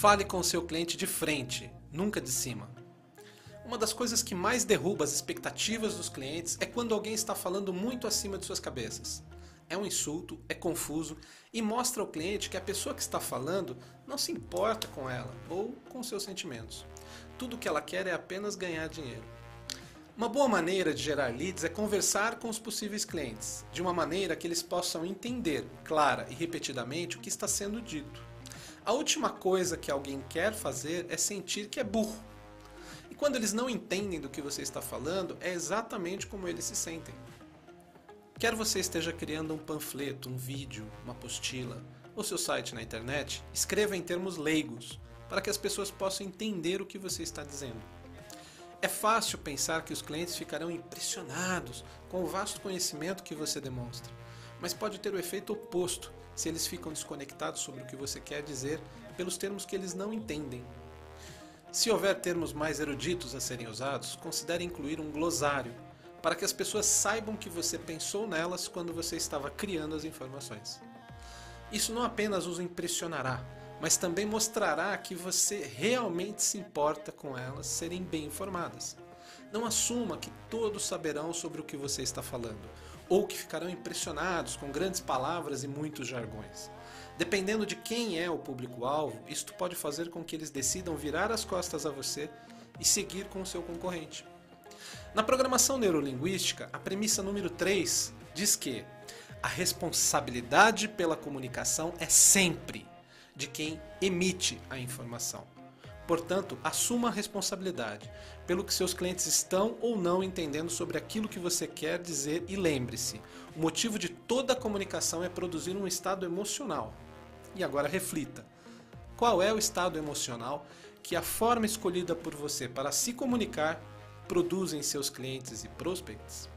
Fale com o seu cliente de frente, nunca de cima. Uma das coisas que mais derruba as expectativas dos clientes é quando alguém está falando muito acima de suas cabeças. É um insulto, é confuso e mostra ao cliente que a pessoa que está falando não se importa com ela ou com seus sentimentos. Tudo que ela quer é apenas ganhar dinheiro. Uma boa maneira de gerar leads é conversar com os possíveis clientes, de uma maneira que eles possam entender, clara e repetidamente, o que está sendo dito. A última coisa que alguém quer fazer é sentir que é burro. E quando eles não entendem do que você está falando, é exatamente como eles se sentem. Quer você esteja criando um panfleto, um vídeo, uma apostila ou seu site na internet, escreva em termos leigos, para que as pessoas possam entender o que você está dizendo. É fácil pensar que os clientes ficarão impressionados com o vasto conhecimento que você demonstra, mas pode ter o efeito oposto se eles ficam desconectados sobre o que você quer dizer pelos termos que eles não entendem. Se houver termos mais eruditos a serem usados, considere incluir um glossário para que as pessoas saibam que você pensou nelas quando você estava criando as informações. Isso não apenas os impressionará, mas também mostrará que você realmente se importa com elas serem bem informadas. Não assuma que todos saberão sobre o que você está falando, ou que ficarão impressionados com grandes palavras e muitos jargões. Dependendo de quem é o público-alvo, isto pode fazer com que eles decidam virar as costas a você e seguir com o seu concorrente. Na programação neurolinguística, a premissa número 3 diz que a responsabilidade pela comunicação é sempre de quem emite a informação. Portanto, assuma a responsabilidade pelo que seus clientes estão ou não entendendo sobre aquilo que você quer dizer e lembre-se: o motivo de toda a comunicação é produzir um estado emocional. E agora reflita: qual é o estado emocional que a forma escolhida por você para se comunicar produz em seus clientes e prospects?